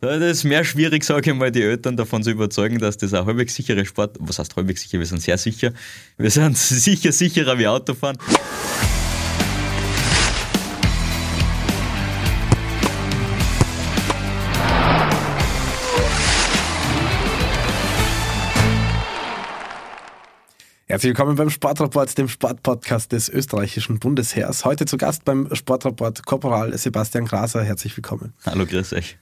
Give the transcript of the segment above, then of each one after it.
Das ist mehr schwierig, sage ich mal, die Eltern davon zu überzeugen, dass das ein halbwegs sicherer Sport, was heißt halbwegs sicher, wir sind sehr sicher, wir sind sicher sicherer wie Autofahren. Herzlich willkommen beim Sportrapport, dem Sportpodcast des österreichischen Bundesheers. Heute zu Gast beim Sportrapport Korporal Sebastian Graser. Herzlich willkommen. Hallo, grüß euch.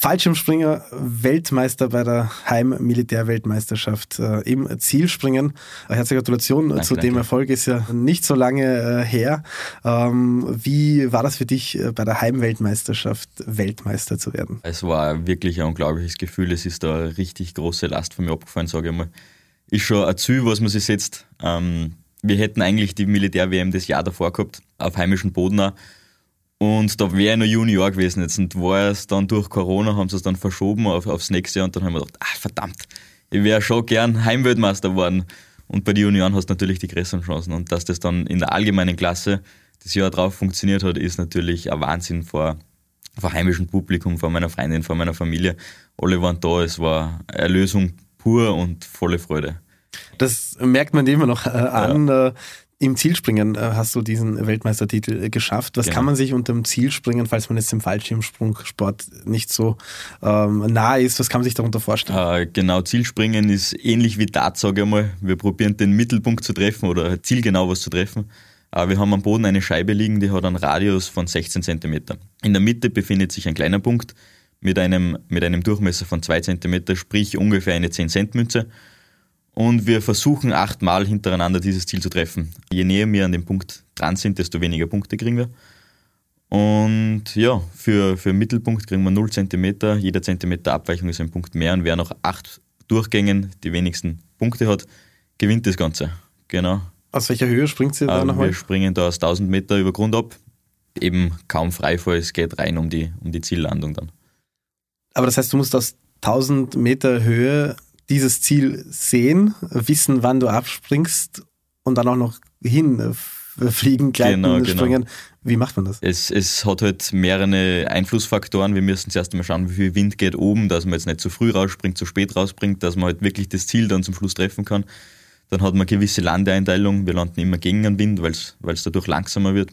Fallschirmspringer, Weltmeister bei der Heim-Militärweltmeisterschaft äh, im Zielspringen. Herzliche Gratulation danke, zu dem danke. Erfolg, ist ja nicht so lange äh, her. Ähm, wie war das für dich, äh, bei der Heimweltmeisterschaft Weltmeister zu werden? Es war wirklich ein unglaubliches Gefühl. Es ist da eine richtig große Last von mir abgefallen, sage ich mal ist schon ein Ziel, was man sich setzt. Ähm, wir hätten eigentlich die Militär-WM das Jahr davor gehabt, auf heimischem Boden auch. Und da wäre ich noch Junior gewesen jetzt. Und war es dann durch Corona, haben sie es dann verschoben auf, aufs nächste Jahr. Und dann haben wir gedacht, ah, verdammt, ich wäre schon gern Heimweltmeister geworden. Und bei den Junioren hast du natürlich die größeren Chancen. Und dass das dann in der allgemeinen Klasse das Jahr drauf funktioniert hat, ist natürlich ein Wahnsinn vor, vor heimischem Publikum, vor meiner Freundin, vor meiner Familie. Alle waren da. Es war Erlösung pur und volle Freude. Das merkt man immer noch äh, an. Ja. Im Zielspringen äh, hast du diesen Weltmeistertitel äh, geschafft. Was genau. kann man sich unter dem Zielspringen, falls man jetzt im Fallschirmsprungsport nicht so ähm, nah ist, was kann man sich darunter vorstellen? Äh, genau, Zielspringen ist ähnlich wie Dart, sage ich mal. Wir probieren den Mittelpunkt zu treffen oder zielgenau was zu treffen. Äh, wir haben am Boden eine Scheibe liegen, die hat einen Radius von 16 cm. In der Mitte befindet sich ein kleiner Punkt mit einem, mit einem Durchmesser von 2 cm, sprich ungefähr eine 10 Cent Münze. Und wir versuchen achtmal hintereinander dieses Ziel zu treffen. Je näher wir an dem Punkt dran sind, desto weniger Punkte kriegen wir. Und ja, für, für Mittelpunkt kriegen wir 0 cm. Jeder Zentimeter Abweichung ist ein Punkt mehr. Und wer nach acht Durchgängen die wenigsten Punkte hat, gewinnt das Ganze. Genau. Aus welcher Höhe springt ihr da ähm, nochmal? Wir springen da aus 1000 Meter über Grund ab. Eben kaum Freifall, es geht rein um die, um die Ziellandung dann. Aber das heißt, du musst aus 1000 Meter Höhe dieses Ziel sehen, wissen, wann du abspringst und dann auch noch hinfliegen, gleiten, genau, genau, springen. Wie macht man das? Es, es hat halt mehrere Einflussfaktoren. Wir müssen zuerst einmal schauen, wie viel Wind geht oben, dass man jetzt nicht zu früh rausspringt, zu spät rausspringt, dass man halt wirklich das Ziel dann zum Schluss treffen kann. Dann hat man gewisse Landeeinteilung. Wir landen immer gegen den Wind, weil es dadurch langsamer wird.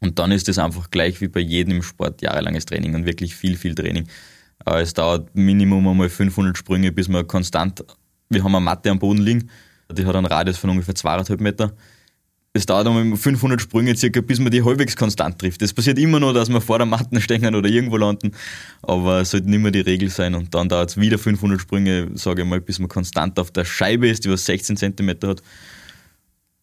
Und dann ist es einfach gleich wie bei jedem Sport jahrelanges Training und wirklich viel, viel Training. Äh, es dauert Minimum einmal 500 Sprünge, bis man konstant, wir haben eine Matte am Boden liegen, die hat einen Radius von ungefähr 2,5 Meter. Es dauert einmal 500 Sprünge circa, bis man die halbwegs konstant trifft. Es passiert immer nur, dass wir vor der Matte stehen oder irgendwo landen, aber es sollte nicht mehr die Regel sein. Und dann dauert es wieder 500 Sprünge, sage ich mal, bis man konstant auf der Scheibe ist, die was 16 cm hat.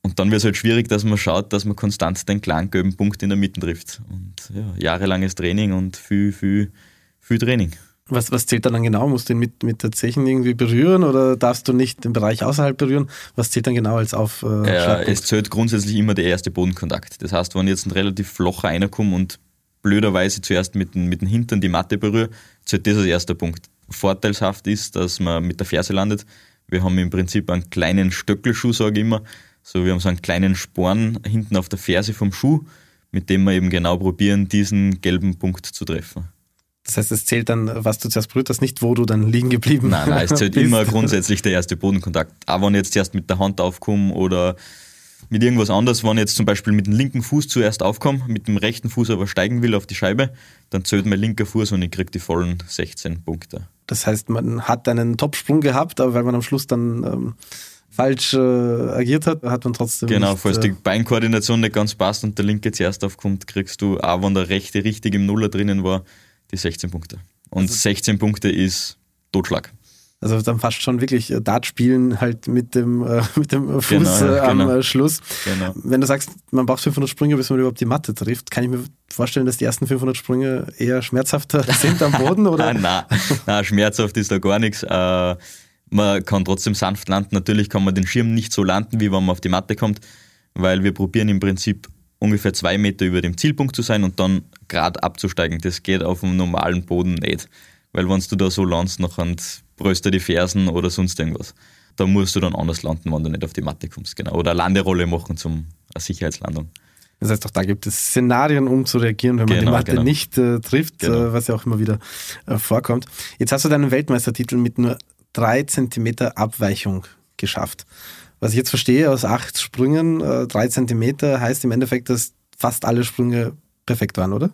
Und dann wird es halt schwierig, dass man schaut, dass man konstant den kleinen gelben Punkt in der Mitte trifft. Und ja, jahrelanges Training und viel, viel, viel Training. Was, was zählt dann genau? Musst du ihn mit, mit der Zechen irgendwie berühren oder darfst du nicht den Bereich außerhalb berühren? Was zählt dann genau als auf? Äh, ja, es zählt grundsätzlich immer der erste Bodenkontakt. Das heißt, wenn jetzt ein relativ flacher reinkommt und blöderweise zuerst mit, den, mit dem Hintern die Matte berührt, zählt das als erster Punkt. Vorteilshaft ist, dass man mit der Ferse landet. Wir haben im Prinzip einen kleinen Stöckelschuh, sage ich immer. So, wir haben so einen kleinen Sporn hinten auf der Ferse vom Schuh, mit dem wir eben genau probieren, diesen gelben Punkt zu treffen. Das heißt, es zählt dann, was du zuerst berührt hast, nicht wo du dann liegen geblieben bist. Nein, nein, es zählt immer grundsätzlich der erste Bodenkontakt. Auch wenn ich jetzt erst mit der Hand aufkomme oder mit irgendwas anderes, wenn ich jetzt zum Beispiel mit dem linken Fuß zuerst aufkomme, mit dem rechten Fuß aber steigen will auf die Scheibe, dann zählt mein linker Fuß und ich kriege die vollen 16 Punkte. Das heißt, man hat einen Topsprung gehabt, aber weil man am Schluss dann ähm, falsch äh, agiert hat, hat man trotzdem. Genau, nicht, falls äh, die Beinkoordination nicht ganz passt und der linke zuerst aufkommt, kriegst du, auch wenn der rechte richtig im Nuller drinnen war, die 16 Punkte. Und also, 16 Punkte ist Totschlag. Also dann fast schon wirklich äh, Dart spielen halt mit dem, äh, mit dem Fuß genau, ja, äh, am genau. Schluss. Genau. Wenn du sagst, man braucht 500 Sprünge, bis man überhaupt die Matte trifft, kann ich mir vorstellen, dass die ersten 500 Sprünge eher schmerzhafter sind am Boden? Oder? nein, nein, schmerzhaft ist da gar nichts. Äh, man kann trotzdem sanft landen. Natürlich kann man den Schirm nicht so landen, wie wenn man auf die Matte kommt, weil wir probieren im Prinzip ungefähr zwei Meter über dem Zielpunkt zu sein und dann gerade abzusteigen. Das geht auf dem normalen Boden nicht. Weil wenn du da so landest, bröst du die Fersen oder sonst irgendwas. Da musst du dann anders landen, wenn du nicht auf die Matte kommst. Genau. Oder eine Landerolle machen zum Sicherheitslandung. Das heißt, auch da gibt es Szenarien, um zu reagieren, wenn man genau, die Matte genau. nicht äh, trifft, genau. äh, was ja auch immer wieder äh, vorkommt. Jetzt hast du deinen Weltmeistertitel mit nur drei Zentimeter Abweichung geschafft. Was ich jetzt verstehe, aus acht Sprüngen, äh, drei Zentimeter heißt im Endeffekt, dass fast alle Sprünge perfekt waren, oder?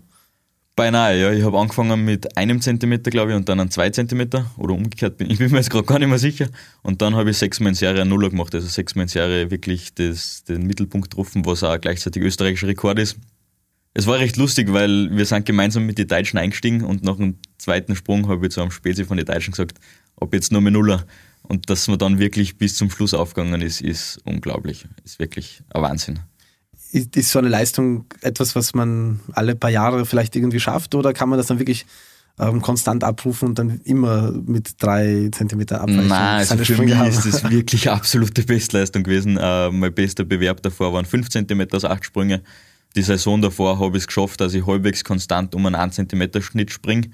Beinahe, ja. Ich habe angefangen mit einem Zentimeter, glaube ich, und dann an zwei Zentimeter. Oder umgekehrt, bin, ich bin mir jetzt gerade gar nicht mehr sicher. Und dann habe ich sechsmal in Serie Nuller gemacht. Also sechsmal in Serie wirklich das, den Mittelpunkt getroffen, was auch gleichzeitig österreichischer Rekord ist. Es war recht lustig, weil wir sind gemeinsam mit den Deutschen eingestiegen und nach dem zweiten Sprung habe ich zu einem Spezi von den Deutschen gesagt, ob jetzt nur mehr Nuller. Und dass man dann wirklich bis zum Schluss aufgegangen ist, ist unglaublich. Ist wirklich ein Wahnsinn. Ist so eine Leistung etwas, was man alle paar Jahre vielleicht irgendwie schafft oder kann man das dann wirklich ähm, konstant abrufen und dann immer mit drei Zentimeter Abweichung Nein, also für Sprünge mich haben? ist das wirklich absolute Bestleistung gewesen. Äh, mein bester Bewerb davor waren fünf Zentimeter aus acht Sprünge. Die Saison davor habe ich es geschafft, dass ich halbwegs konstant um einen 1 Zentimeter Schnitt springe.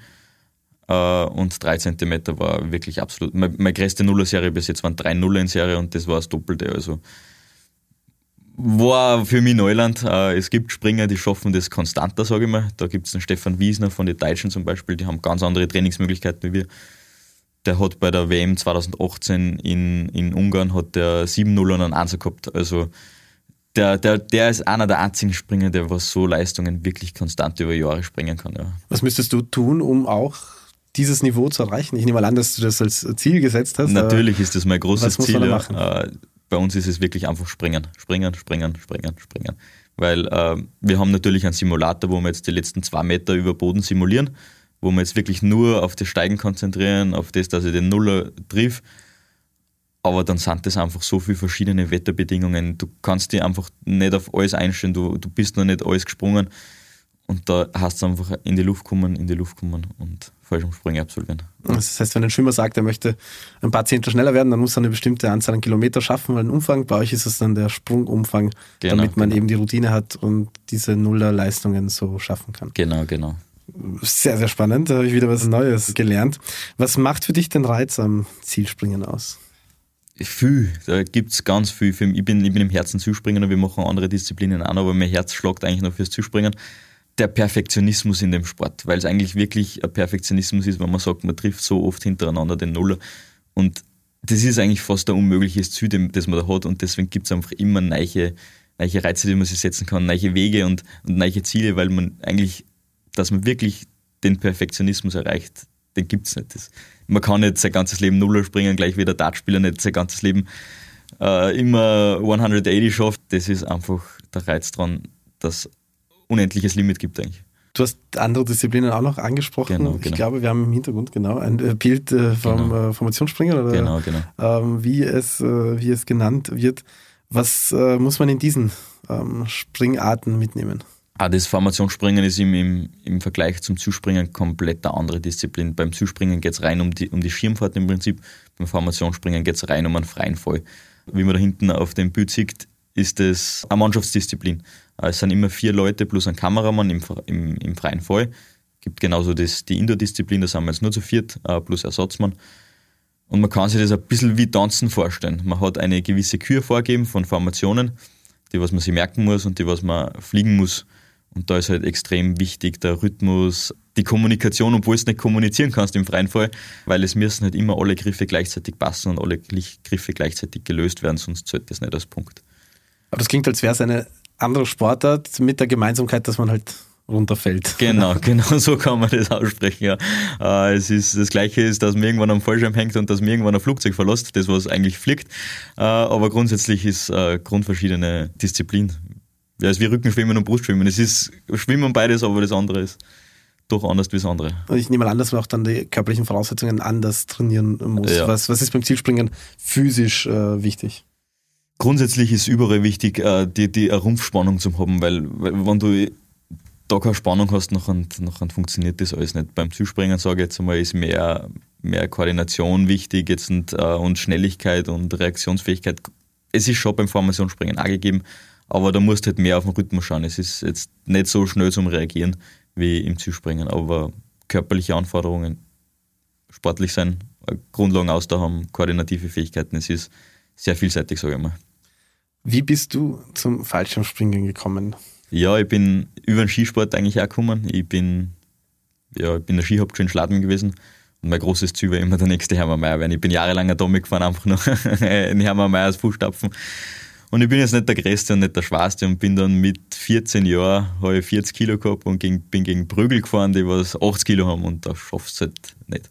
Uh, und 3 cm war wirklich absolut. Meine, meine größte Nuller-Serie bis jetzt waren 3 Nuller in Serie und das war das Doppelte. Also war für mich Neuland. Uh, es gibt Springer, die schaffen das konstanter, sage ich mal. Da gibt es einen Stefan Wiesner von den Deutschen zum Beispiel, die haben ganz andere Trainingsmöglichkeiten wie wir. Der hat bei der WM 2018 in, in Ungarn hat der 7 0 und einen 1 gehabt. Also der, der, der ist einer der einzigen Springer, der was so Leistungen wirklich konstant über Jahre springen kann. Ja. Was müsstest du tun, um auch dieses Niveau zu erreichen? Ich nehme mal an, dass du das als Ziel gesetzt hast. Natürlich ist das mein großes Ziel. Ja. Äh, bei uns ist es wirklich einfach springen, springen, springen, springen, springen. Weil äh, wir haben natürlich einen Simulator, wo wir jetzt die letzten zwei Meter über Boden simulieren, wo wir jetzt wirklich nur auf das Steigen konzentrieren, auf das, dass ich den Nuller triff. Aber dann sind das einfach so viele verschiedene Wetterbedingungen. Du kannst dich einfach nicht auf alles einstellen. Du, du bist noch nicht alles gesprungen. Und da hast du einfach in die Luft kommen, in die Luft kommen und Fallschirmsprünge absolvieren. Das heißt, wenn ein Schwimmer sagt, er möchte ein paar Zehntel schneller werden, dann muss er eine bestimmte Anzahl an Kilometer schaffen, weil ein Umfang, bei euch ist es dann der Sprungumfang, genau, damit man genau. eben die Routine hat und diese Nullerleistungen so schaffen kann. Genau, genau. Sehr, sehr spannend, da habe ich wieder was Neues gelernt. Was macht für dich den Reiz am Zielspringen aus? Viel, da gibt es ganz viel. Ich bin, ich bin im Herzen Zuspringer und wir machen andere Disziplinen auch, aber mein Herz schlagt eigentlich noch fürs Zuspringen der Perfektionismus in dem Sport, weil es eigentlich wirklich ein Perfektionismus ist, wenn man sagt, man trifft so oft hintereinander den Nuller. Und das ist eigentlich fast ein unmögliches Ziel, das man da hat. Und deswegen gibt es einfach immer neue, neue Reize, die man sich setzen kann, neue Wege und, und neue Ziele, weil man eigentlich, dass man wirklich den Perfektionismus erreicht, den gibt es nicht. Das, man kann nicht sein ganzes Leben Nuller springen, gleich wie der Dartspieler nicht sein ganzes Leben äh, immer 180 schafft. Das ist einfach der Reiz dran, dass unendliches Limit gibt eigentlich. Du hast andere Disziplinen auch noch angesprochen. Genau, genau. Ich glaube, wir haben im Hintergrund genau ein äh, Bild äh, vom genau. Äh, Formationsspringer oder genau, genau. Ähm, wie, es, wie es genannt wird. Was muss man in diesen ähm, Springarten mitnehmen? Ah, das Formationsspringen ist im, im, im Vergleich zum Zuspringen komplett eine andere Disziplin. Beim Zuspringen geht es rein um die, um die Schirmfahrt im Prinzip. Beim Formationsspringen geht es rein um einen freien Fall. Wie man da hinten auf dem Bild sieht, ist es eine Mannschaftsdisziplin. Es sind immer vier Leute plus ein Kameramann im, im, im freien Fall. Es gibt genauso das, die Indoor-Disziplin, da sind wir jetzt nur zu viert, äh, plus Ersatzmann. Und man kann sich das ein bisschen wie Tanzen vorstellen. Man hat eine gewisse Kür vorgeben von Formationen, die was man sich merken muss und die was man fliegen muss. Und da ist halt extrem wichtig der Rhythmus, die Kommunikation, obwohl du nicht kommunizieren kannst im freien Fall, weil es müssen halt immer alle Griffe gleichzeitig passen und alle Griffe gleichzeitig gelöst werden, sonst zählt das nicht als Punkt. Aber das klingt, als wäre es eine andere Sportart mit der Gemeinsamkeit, dass man halt runterfällt. Genau, genau so kann man das aussprechen. Ja. Äh, es ist, das Gleiche ist, dass man irgendwann am Fallschirm hängt und dass man irgendwann ein Flugzeug verlässt, das was eigentlich fliegt. Äh, aber grundsätzlich ist äh, grundverschiedene Disziplin. Ja, es ist wie Rückenschwimmen und Brustschwimmen. Es ist Schwimmen beides, aber das andere ist doch anders wie das andere. Und ich nehme mal an, dass man auch dann die körperlichen Voraussetzungen anders trainieren muss. Ja. Was, was ist beim Zielspringen physisch äh, wichtig? Grundsätzlich ist überall wichtig, äh, die, die Rumpfspannung zu haben, weil, weil wenn du da keine Spannung hast, nachher, nachher funktioniert das alles nicht. Beim Zuspringen, sage ich jetzt einmal, ist mehr, mehr Koordination wichtig jetzt und, äh, und Schnelligkeit und Reaktionsfähigkeit. Es ist schon beim Formationsspringen auch gegeben, aber da musst du halt mehr auf den Rhythmus schauen. Es ist jetzt nicht so schnell zum Reagieren wie im Zuspringen, aber körperliche Anforderungen, sportlich sein, Grundlagen aus da haben, koordinative Fähigkeiten, es ist sehr vielseitig, sage ich mal. Wie bist du zum Fallschirmspringen gekommen? Ja, ich bin über den Skisport eigentlich auch gekommen. Ich bin, ja, ich bin der Skihauptschule in Schladming gewesen. Und mein großes Ziel war immer der nächste Hermann Mayer werden. Ich bin jahrelang ein Domi gefahren, einfach nur in Hermann Meyers Fußstapfen. Und ich bin jetzt nicht der Größte und nicht der Schwarze und bin dann mit 14 Jahren, habe ich 40 Kilo gehabt und gegen, bin gegen Prügel gefahren, die was 80 Kilo haben und da schaffst du es halt nicht.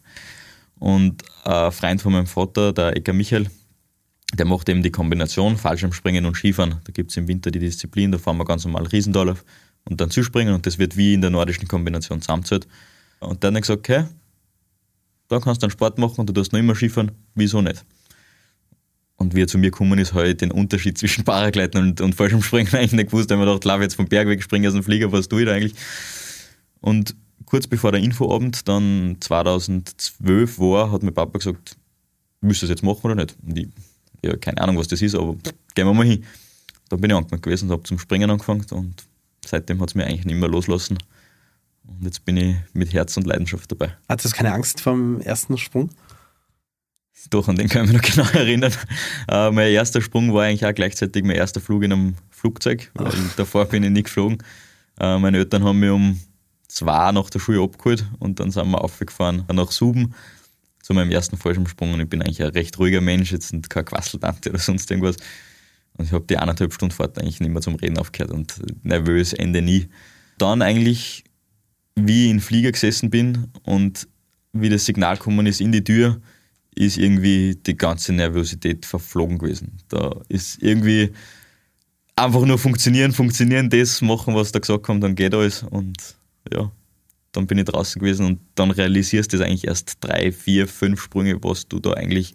Und ein Freund von meinem Vater, der Ecker Michael, der macht eben die Kombination Fallschirmspringen und Skifahren. Da gibt es im Winter die Disziplin, da fahren wir ganz normal Riesendorlauf und dann Zuspringen und das wird wie in der nordischen Kombination zusammengezählt. Und dann hat er gesagt, okay, da kannst du einen Sport machen und du darfst noch immer Skifahren, wieso nicht? Und wie er zu mir gekommen ist, habe ich den Unterschied zwischen Paragleiten und, und Fallschirmspringen eigentlich nicht gewusst. Da habe ich mir gedacht, lauf jetzt vom Berg weg, springe aus dem Flieger, was tue ich da eigentlich? Und kurz bevor der Infoabend dann 2012 war, hat mein Papa gesagt, willst du das jetzt machen oder nicht? Und ich, ja, keine Ahnung, was das ist, aber gehen wir mal hin. Da bin ich angemeldet gewesen und habe zum Springen angefangen und seitdem hat es mir eigentlich nicht mehr loslassen. Und jetzt bin ich mit Herz und Leidenschaft dabei. Hattest du keine Angst vom ersten Sprung? Doch, an den kann ich mich noch genau erinnern. Äh, mein erster Sprung war eigentlich auch gleichzeitig mein erster Flug in einem Flugzeug, weil Ach. davor bin ich nicht geflogen. Äh, meine Eltern haben mich um zwei nach der Schule abgeholt und dann sind wir aufgefahren nach Suben zu meinem ersten Fallschirmsprung und ich bin eigentlich ein recht ruhiger Mensch, jetzt nicht kein Quasseltante oder sonst irgendwas. Und ich habe die eineinhalb Stunden Fahrt eigentlich nicht mehr zum Reden aufgehört und nervös, Ende nie. Dann eigentlich, wie ich in den Flieger gesessen bin und wie das Signal gekommen ist in die Tür, ist irgendwie die ganze Nervosität verflogen gewesen. Da ist irgendwie einfach nur funktionieren, funktionieren, das machen, was da gesagt haben, dann geht alles. Und ja, dann bin ich draußen gewesen und dann realisierst du das eigentlich erst drei, vier, fünf Sprünge, was du da eigentlich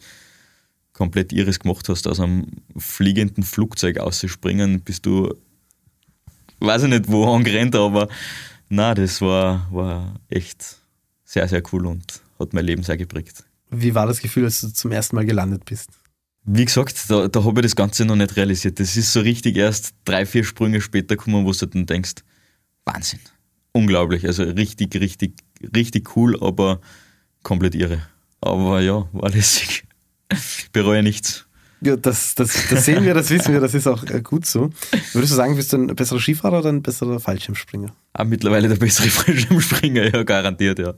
komplett ihres gemacht hast. Aus einem fliegenden Flugzeug auszuspringen, bist du, weiß ich nicht, wo angerannt, aber na, das war, war echt sehr, sehr cool und hat mein Leben sehr geprägt. Wie war das Gefühl, als du zum ersten Mal gelandet bist? Wie gesagt, da, da habe ich das Ganze noch nicht realisiert. Das ist so richtig erst drei, vier Sprünge später gekommen, wo du dann denkst, Wahnsinn, unglaublich. Also richtig, richtig, richtig cool, aber komplett irre. Aber ja, war lässig. Ich bereue nichts. Ja, das, das, das sehen wir, das wissen wir, das ist auch äh, gut so. Würdest du sagen, bist du ein besserer Skifahrer oder ein besserer Fallschirmspringer? Ah, mittlerweile der bessere Fallschirmspringer, ja, garantiert, ja.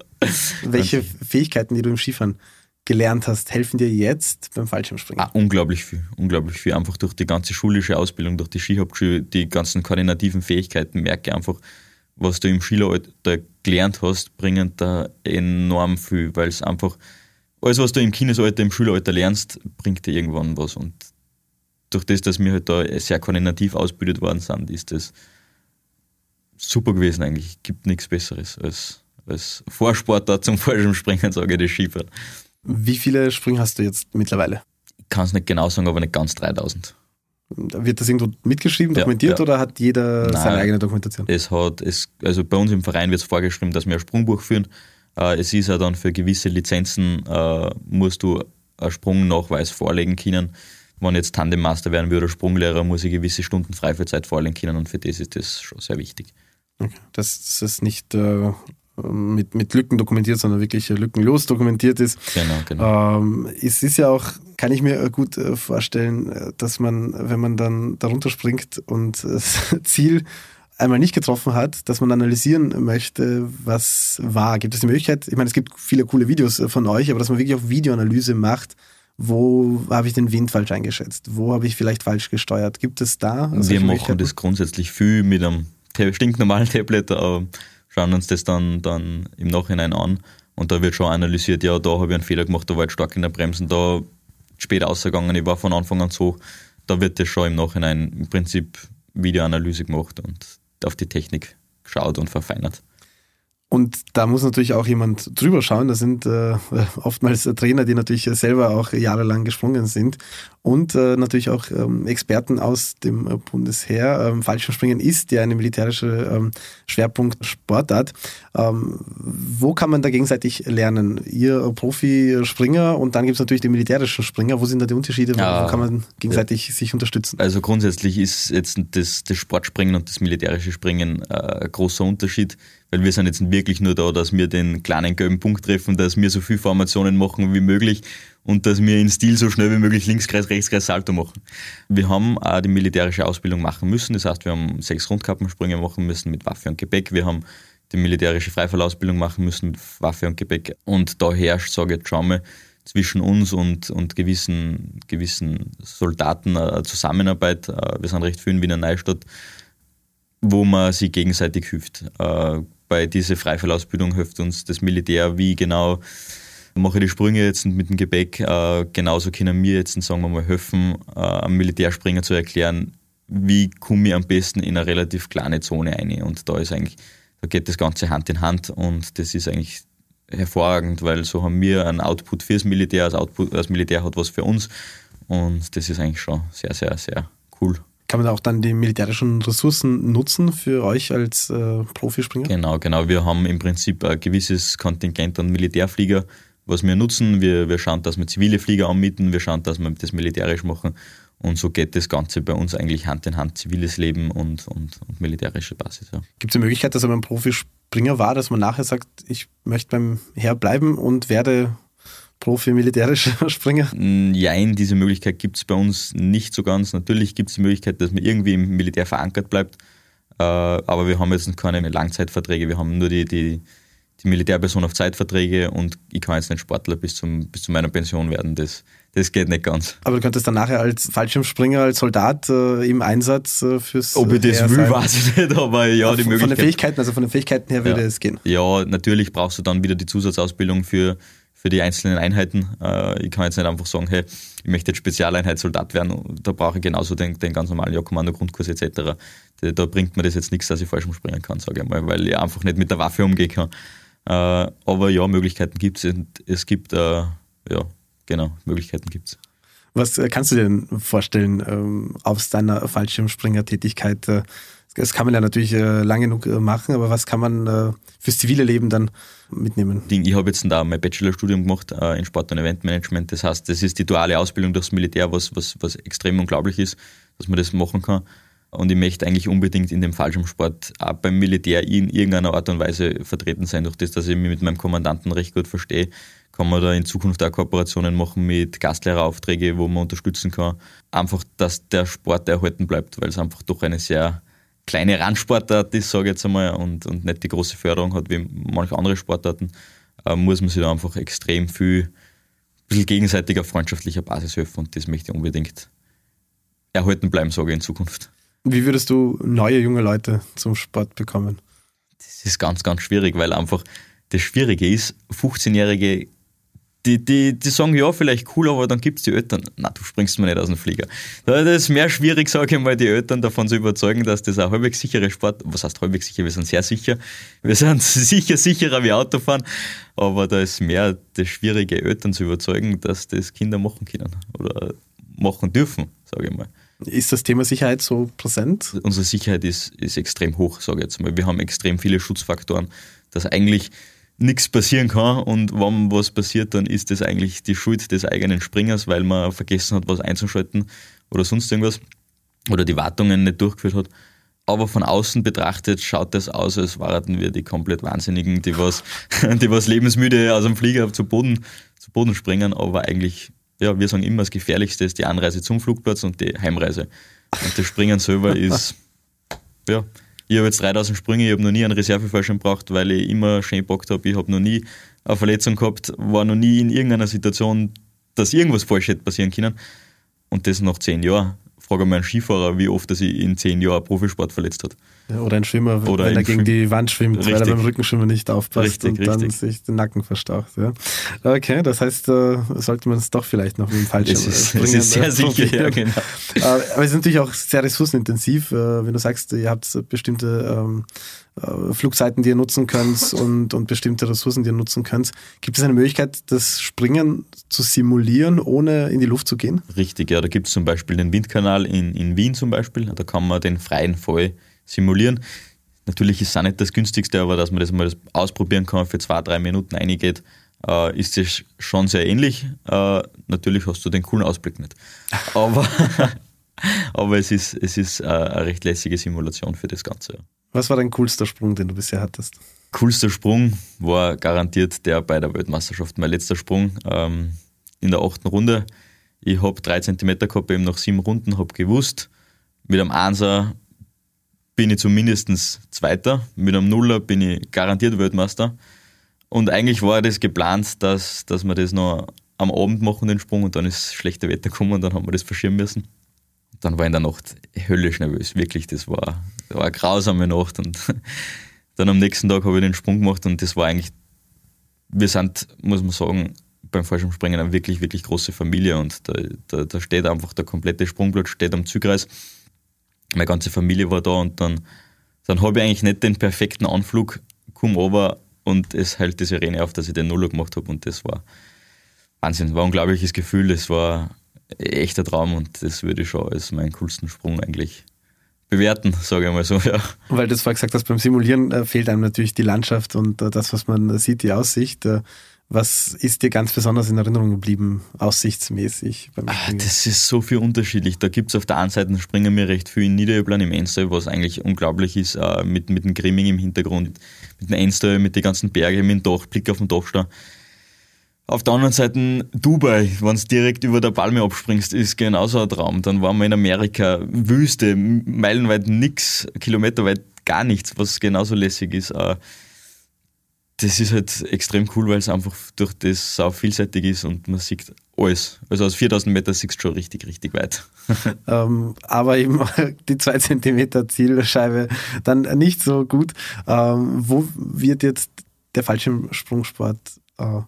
Welche Fähigkeiten, die du im Skifahren gelernt hast, helfen dir jetzt beim Fallschirmspringen? Ah, unglaublich viel, unglaublich viel. Einfach durch die ganze schulische Ausbildung, durch die Skihauptschule, die ganzen koordinativen Fähigkeiten merke ich einfach, was du im Skileralter gelernt hast, bringen da enorm viel, weil es einfach alles, was du im Kindesalter, im Schulalter lernst, bringt dir irgendwann was. Und durch das, dass wir halt da sehr koordinativ ausgebildet worden sind, ist das super gewesen eigentlich. Gibt nichts Besseres als, als Vorsportler zum Fallschirmspringen, sage ich, das Skifahren. Wie viele Sprünge hast du jetzt mittlerweile? Ich kann es nicht genau sagen, aber nicht ganz 3000. Wird das irgendwo mitgeschrieben, dokumentiert ja, ja. oder hat jeder Nein, seine eigene Dokumentation? Es hat, es, also bei uns im Verein wird es vorgeschrieben, dass wir ein Sprungbuch führen äh, es ist ja dann für gewisse Lizenzen, äh, musst du einen Sprungnachweis vorlegen können. Wenn jetzt Tandemmaster werden würde, Sprunglehrer, muss ich gewisse Stunden Freifahrzeit vorlegen können und für das ist das schon sehr wichtig. Okay. Dass das nicht äh, mit, mit Lücken dokumentiert, sondern wirklich lückenlos dokumentiert ist. Genau, genau. Ähm, es ist ja auch, kann ich mir gut äh, vorstellen, äh, dass man, wenn man dann darunter springt und das Ziel einmal nicht getroffen hat, dass man analysieren möchte, was war. Gibt es die Möglichkeit, ich meine, es gibt viele coole Videos äh, von euch, aber dass man wirklich auch Videoanalyse macht, wo habe ich den Wind falsch eingeschätzt? Wo habe ich vielleicht falsch gesteuert? Gibt es da? Wir machen das grundsätzlich viel mit einem stinknormalen Tablet, aber schauen uns das dann, dann im Nachhinein an und da wird schon analysiert, ja, da habe ich einen Fehler gemacht, da war ich stark in der Bremsen, da spät ausgegangen, ich war von Anfang an so. Da wird das schon im Nachhinein im Prinzip Videoanalyse gemacht und auf die Technik geschaut und verfeinert. Und da muss natürlich auch jemand drüber schauen. Das sind äh, oftmals Trainer, die natürlich selber auch jahrelang gesprungen sind und äh, natürlich auch ähm, Experten aus dem Bundesheer. Ähm, Fallschirmspringen ist ja eine militärische ähm, Schwerpunktsportart. Ähm, wo kann man da gegenseitig lernen? Ihr Profi-Springer und dann gibt es natürlich die militärischen Springer. Wo sind da die Unterschiede? Ja, wo kann man gegenseitig ja. sich unterstützen? Also grundsätzlich ist jetzt das, das Sportspringen und das militärische Springen äh, ein großer Unterschied weil wir sind jetzt wirklich nur da, dass wir den kleinen gelben Punkt treffen, dass wir so viele Formationen machen wie möglich und dass wir in Stil so schnell wie möglich Linkskreis, Rechtskreis, Salto machen. Wir haben auch die militärische Ausbildung machen müssen. Das heißt, wir haben sechs Rundkappensprünge machen müssen mit Waffe und Gepäck. Wir haben die militärische Freifallausbildung machen müssen mit Waffe und Gepäck. Und da herrscht, sage ich jetzt schon mal, zwischen uns und, und gewissen, gewissen Soldaten eine Zusammenarbeit. Äh, wir sind recht viel in Wiener Neustadt, wo man sich gegenseitig hilft. Äh, bei dieser Freifallausbildung hilft uns das Militär, wie genau mache ich die Sprünge jetzt mit dem Gepäck. Äh, genauso können wir jetzt, sagen wir mal, helfen, einem Militärspringer zu erklären, wie komme ich am besten in eine relativ kleine Zone ein. Und da ist eigentlich, da geht das Ganze Hand in Hand und das ist eigentlich hervorragend, weil so haben wir einen Output fürs Militär, das, Output, das Militär hat was für uns und das ist eigentlich schon sehr, sehr, sehr cool. Kann man auch dann die militärischen Ressourcen nutzen für euch als äh, Profispringer? Genau, genau. Wir haben im Prinzip ein gewisses Kontingent an Militärflieger, was wir nutzen. Wir, wir schauen, dass wir zivile Flieger anmieten, wir schauen, dass wir das militärisch machen und so geht das Ganze bei uns eigentlich Hand in Hand, ziviles Leben und, und, und militärische Basis. Ja. Gibt es eine Möglichkeit, dass man ein Profispringer war, dass man nachher sagt, ich möchte beim Heer bleiben und werde Profi-militärischer Springer? Nein, diese Möglichkeit gibt es bei uns nicht so ganz. Natürlich gibt es die Möglichkeit, dass man irgendwie im Militär verankert bleibt, äh, aber wir haben jetzt keine Langzeitverträge, wir haben nur die, die, die Militärperson auf Zeitverträge und ich kann jetzt nicht Sportler bis, zum, bis zu meiner Pension werden. Das, das geht nicht ganz. Aber du könntest dann nachher als Fallschirmspringer, als Soldat äh, im Einsatz äh, fürs. Ob ich das will, sein. weiß ich nicht, aber ja, die von, Möglichkeit. Von den Fähigkeiten, also von den Fähigkeiten her würde ja. es gehen. Ja, natürlich brauchst du dann wieder die Zusatzausbildung für, für die einzelnen Einheiten. Äh, ich kann jetzt nicht einfach sagen, hey, ich möchte jetzt Spezialeinheitssoldat werden. Da brauche ich genauso den, den ganz normalen ja, Kommando-Grundkurs etc. Da, da, bringt mir das jetzt nichts, dass ich Fallschirmspringen kann, sage ich mal, weil ich einfach nicht mit der Waffe umgehen kann. Äh, aber ja, Möglichkeiten gibt es. Es gibt, äh, ja, genau, Möglichkeiten gibt es. Was äh, kannst du dir denn vorstellen ähm, aus deiner Fallschirmspringer-Tätigkeit? Äh, das kann man ja natürlich äh, lang genug machen, aber was kann man fürs zivile Leben dann mitnehmen? Ich habe jetzt da mein Bachelorstudium gemacht in Sport- und Eventmanagement. Das heißt, das ist die duale Ausbildung durchs Militär, was, was, was extrem unglaublich ist, dass man das machen kann. Und ich möchte eigentlich unbedingt in dem Fallschirmsport auch beim Militär in irgendeiner Art und Weise vertreten sein, durch das, dass ich mich mit meinem Kommandanten recht gut verstehe kann man da in Zukunft auch Kooperationen machen mit Gastlehreraufträgen, wo man unterstützen kann. Einfach, dass der Sport erhalten bleibt, weil es einfach doch eine sehr kleine Randsportart ist, sage ich jetzt einmal, und, und nicht die große Förderung hat wie manche andere Sportarten, äh, muss man sich da einfach extrem viel, ein bisschen gegenseitig auf freundschaftlicher Basis helfen und das möchte ich unbedingt erhalten bleiben, sage ich in Zukunft. Wie würdest du neue junge Leute zum Sport bekommen? Das ist ganz, ganz schwierig, weil einfach das Schwierige ist, 15-Jährige die, die, die sagen, ja, vielleicht cool, aber dann gibt es die Eltern. Na, du springst mir nicht aus dem Flieger. Das ist mehr schwierig, sage ich mal, die Eltern davon zu überzeugen, dass das ein halbwegs sicherer Sport, was heißt halbwegs sicher, wir sind sehr sicher. Wir sind sicher sicherer wie Autofahren, aber da ist mehr das Schwierige, Eltern zu überzeugen, dass das Kinder machen können oder machen dürfen, sage ich mal. Ist das Thema Sicherheit so präsent? Unsere Sicherheit ist, ist extrem hoch, sage ich jetzt mal. Wir haben extrem viele Schutzfaktoren, dass eigentlich nichts passieren kann und wenn was passiert, dann ist das eigentlich die Schuld des eigenen Springers, weil man vergessen hat, was einzuschalten oder sonst irgendwas oder die Wartungen nicht durchgeführt hat. Aber von außen betrachtet schaut das aus, als waren wir die komplett Wahnsinnigen, die was, die was lebensmüde aus dem Flieger zu Boden, zu Boden springen. Aber eigentlich, ja, wir sagen immer, das Gefährlichste ist die Anreise zum Flugplatz und die Heimreise. Und das Springen selber ist, ja, ich habe jetzt 3000 Sprünge, ich habe noch nie einen Reservefallschirm gebraucht, weil ich immer schön gepackt habe. Ich habe noch nie eine Verletzung gehabt, war noch nie in irgendeiner Situation, dass irgendwas falsch hätte passieren können. Und das nach zehn Jahren frage mal einen Skifahrer, wie oft er sich in zehn Jahren Profisport verletzt hat. Ja, oder ein Schwimmer, oder wenn er gegen die Wand schwimmt, richtig. weil er beim Rückenschwimmen nicht aufpasst richtig, und dann richtig. sich den Nacken verstaucht. Ja. Okay, das heißt, äh, sollte man es doch vielleicht noch mit dem Fallschirm das ist, bringen. Das ist sehr sicher, ja, genau. Äh, aber es ist natürlich auch sehr ressourcenintensiv, äh, wenn du sagst, ihr habt bestimmte ähm, Flugzeiten, die ihr nutzen könnt und, und bestimmte Ressourcen, die ihr nutzen könnt. Gibt es eine Möglichkeit, das Springen zu simulieren, ohne in die Luft zu gehen? Richtig, ja. Da gibt es zum Beispiel den Windkanal in, in Wien zum Beispiel. Da kann man den freien Fall simulieren. Natürlich ist es auch nicht das günstigste, aber dass man das mal ausprobieren kann, für zwei, drei Minuten eingeht, äh, ist es schon sehr ähnlich. Äh, natürlich hast du den coolen Ausblick nicht. Aber, aber es ist, es ist äh, eine recht lässige Simulation für das Ganze. Was war dein coolster Sprung, den du bisher hattest? Coolster Sprung war garantiert der bei der Weltmeisterschaft. Mein letzter Sprung. Ähm, in der achten Runde. Ich habe drei Zentimeter gehabt, eben nach sieben Runden, habe gewusst, mit einem Einser bin ich zumindest Zweiter, mit einem Nuller bin ich garantiert Weltmeister. Und eigentlich war das geplant, dass, dass wir das noch am Abend machen, den Sprung, und dann ist schlechte Wetter gekommen und dann haben wir das verschieben müssen. Dann war in der Nacht höllisch nervös, wirklich, das war, das war eine grausame Nacht. Und dann am nächsten Tag habe ich den Sprung gemacht und das war eigentlich, wir sind, muss man sagen, beim Fallschirmspringen eine wirklich, wirklich große Familie. Und da, da, da steht einfach der komplette Sprungplatz steht am Zugreis. Meine ganze Familie war da und dann, dann habe ich eigentlich nicht den perfekten Anflug, komme aber und es hält die Sirene auf, dass ich den Nuller gemacht habe. Und das war Wahnsinn, war ein unglaubliches Gefühl, das war echter Traum und das würde ich schon als meinen coolsten Sprung eigentlich bewerten, sage ich mal so, ja. Weil du es vorher gesagt hast, beim Simulieren äh, fehlt einem natürlich die Landschaft und äh, das, was man sieht, die Aussicht. Äh, was ist dir ganz besonders in Erinnerung geblieben, aussichtsmäßig? Beim ah, das ist so viel unterschiedlich. Da gibt es auf der einen Seite springen wir recht viel in Niederöblan im Enstall, was eigentlich unglaublich ist, mit, mit dem Grimming im Hintergrund, mit dem Enstall, mit den ganzen Bergen, mit dem Dach, Blick auf den Dachstein. Auf der anderen Seite Dubai, wenn du direkt über der Palme abspringst, ist genauso ein Traum. Dann waren wir in Amerika, Wüste, meilenweit nix, kilometerweit gar nichts, was genauso lässig ist. Äh, das ist halt extrem cool, weil es einfach durch das sau vielseitig ist und man sieht alles. Also aus 4000 Meter siehst du schon richtig, richtig weit. ähm, aber eben die 2 cm Zielscheibe dann nicht so gut. Ähm, wo wird jetzt der Fallschirmsprungsport äh,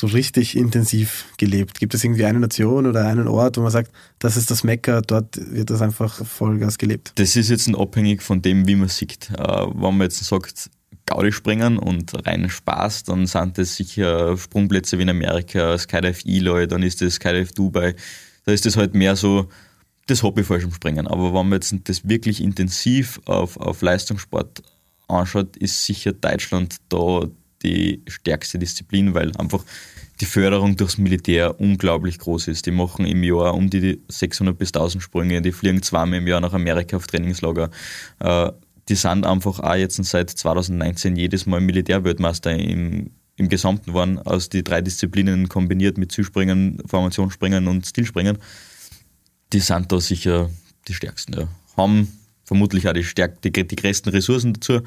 so richtig intensiv gelebt? Gibt es irgendwie eine Nation oder einen Ort, wo man sagt, das ist das Mekka, dort wird das einfach Vollgas gelebt? Das ist jetzt abhängig von dem, wie man sieht. Äh, wenn man jetzt sagt, Gaudi springen und rein Spaß, dann sind das sicher Sprungplätze wie in Amerika, Skydive Eloy, dann ist das Skydive Dubai. Da ist das halt mehr so das Hobby springen. Aber wenn man jetzt das wirklich intensiv auf, auf Leistungssport anschaut, ist sicher Deutschland da die stärkste Disziplin, weil einfach die Förderung durchs Militär unglaublich groß ist. Die machen im Jahr um die 600 bis 1000 Sprünge, die fliegen zweimal im Jahr nach Amerika auf Trainingslager. Äh, die sind einfach auch jetzt seit 2019 jedes Mal Militärweltmeister im, im Gesamten waren, aus die drei Disziplinen kombiniert mit Zuspringen, Formationsspringen und Stilspringen. Die sind da sicher die stärksten. Ja. Haben vermutlich auch die, stärk die, die größten Ressourcen dazu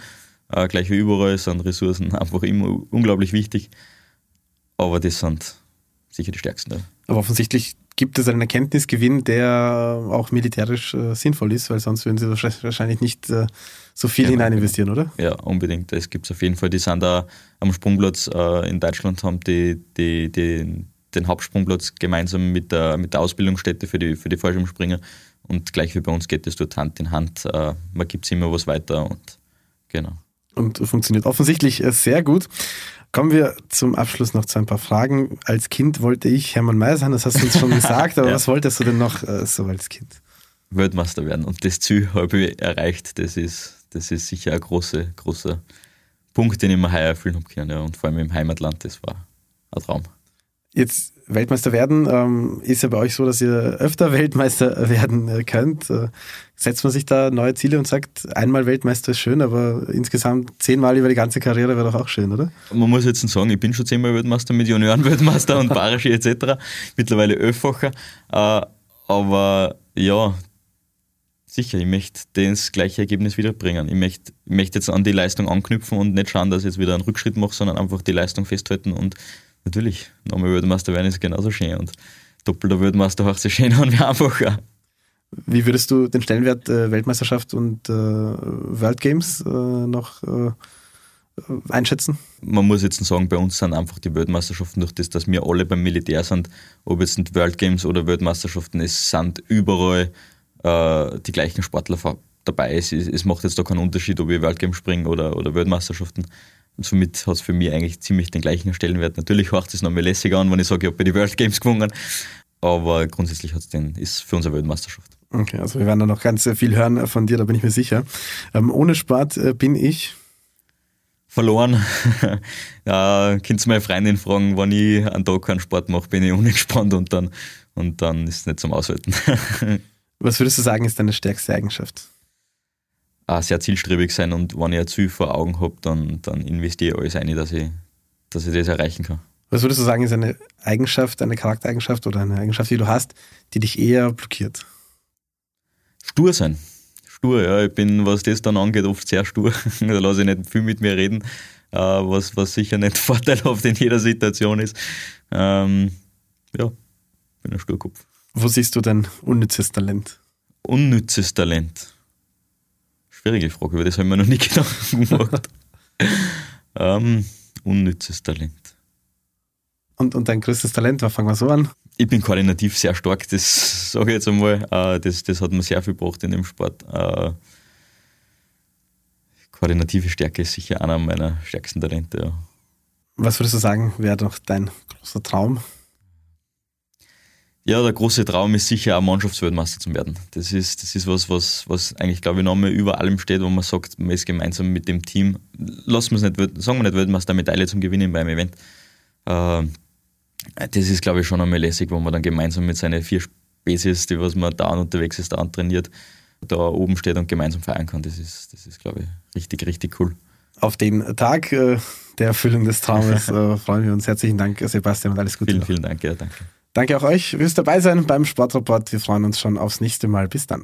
äh, gleich wie überall sind Ressourcen einfach immer unglaublich wichtig. Aber das sind sicher die stärksten. Ja. Aber offensichtlich gibt es einen Erkenntnisgewinn, der auch militärisch äh, sinnvoll ist, weil sonst würden sie wahrscheinlich nicht äh, so viel ja, hinein investieren, oder? Ja, unbedingt. Es gibt es auf jeden Fall. Die sind da am Sprungplatz äh, in Deutschland, haben die, die, die, den Hauptsprungplatz gemeinsam mit der, mit der Ausbildungsstätte für die, für die Fallschirmspringer. Und gleich wie bei uns geht es dort Hand in Hand. Äh, man gibt es immer was weiter und genau und funktioniert offensichtlich äh, sehr gut. Kommen wir zum Abschluss noch zu ein paar Fragen. Als Kind wollte ich Hermann Mayer sein, das hast du uns schon gesagt, aber ja. was wolltest du denn noch äh, so als Kind? Weltmeister werden und das Ziel habe ich erreicht. Das ist, das ist sicher ein großer, großer Punkt, den ich mir heuer erfüllen habe können. Ja. Und vor allem im Heimatland, das war ein Traum. Jetzt Weltmeister werden, ähm, ist ja bei euch so, dass ihr öfter Weltmeister werden äh, könnt. Äh, setzt man sich da neue Ziele und sagt, einmal Weltmeister ist schön, aber insgesamt zehnmal über die ganze Karriere wäre doch auch schön, oder? Man muss jetzt sagen, ich bin schon zehnmal Weltmeister mit Junioren-Weltmeister und Barashi etc. Mittlerweile öffacher. Äh, aber ja, sicher, ich möchte das gleiche Ergebnis wiederbringen. Ich möchte, ich möchte jetzt an die Leistung anknüpfen und nicht schauen, dass ich jetzt wieder einen Rückschritt mache, sondern einfach die Leistung festhalten und natürlich, nochmal Weltmeister werden ist genauso schön und doppelter Weltmeister hört sich schön an wie einfacher. Wie würdest du den Stellenwert äh, Weltmeisterschaft und äh, World Games äh, noch äh, einschätzen? Man muss jetzt sagen, bei uns sind einfach die Weltmeisterschaften durch das, dass wir alle beim Militär sind, ob jetzt sind World Games oder Weltmeisterschaften, es sind überall äh, die gleichen Sportler dabei. Es, es, macht jetzt da keinen Unterschied, ob ich World Games springe oder, oder Weltmeisterschaften. Und somit hat es für mich eigentlich ziemlich den gleichen Stellenwert. Natürlich hört es noch mal lässiger an, wenn ich sage, ich habe bei den World Games gewonnen. Aber grundsätzlich hat's den, ist für unsere Weltmeisterschaft. Okay, also wir werden da noch ganz viel hören von dir, da bin ich mir sicher. Ähm, ohne Sport äh, bin ich verloren. ja, könnt meine Freundin fragen, wenn ich einen Tag keinen Sport mache, bin ich unentspannt und dann, und dann ist es nicht zum Aushalten. Was würdest du sagen, ist deine stärkste Eigenschaft? Auch sehr zielstrebig sein und wenn ich ein Ziel vor Augen habe, dann, dann investiere ich alles ein, dass ich, dass ich das erreichen kann. Was würdest du sagen, ist eine Eigenschaft, eine Charaktereigenschaft oder eine Eigenschaft, die du hast, die dich eher blockiert? Stur sein. Stur, ja. Ich bin, was das dann angeht, oft sehr stur. da lasse ich nicht viel mit mir reden, äh, was, was sicher nicht vorteilhaft in jeder Situation ist. Ähm, ja, bin ein Sturkopf. Wo siehst du dein unnützes Talent? Unnützes Talent. Schwierige Frage, über das habe ich mir noch nie Gedanken gemacht. ähm, unnützes Talent. Und, und dein größtes Talent, was fangen wir so an? Ich bin koordinativ sehr stark, das sage ich jetzt einmal. Äh, das, das hat mir sehr viel gebracht in dem Sport. Äh, koordinative Stärke ist sicher einer meiner stärksten Talente. Ja. Was würdest du sagen, wäre doch dein großer Traum? Ja, der große Traum ist sicher auch Mannschaftsweltmeister zu werden. Das ist, das ist was, was, was eigentlich, glaube ich, nochmal über allem steht, wo man sagt, man ist gemeinsam mit dem Team. Lassen wir es nicht, sagen wir nicht Weltmeister, Medaille zum Gewinnen beim Event. Äh, das ist, glaube ich, schon einmal lässig, wo man dann gemeinsam mit seinen vier Spezies, die was man da unterwegs ist, da trainiert, da oben steht und gemeinsam feiern kann. Das ist, das ist glaube ich, richtig, richtig cool. Auf den Tag äh, der Erfüllung des Traumes äh, freuen wir uns. Herzlichen Dank, Sebastian, und alles Gute. Vielen, noch. vielen Dank. Ja, danke. Danke auch euch fürs dabei sein beim Sportreport. Wir freuen uns schon aufs nächste Mal. Bis dann.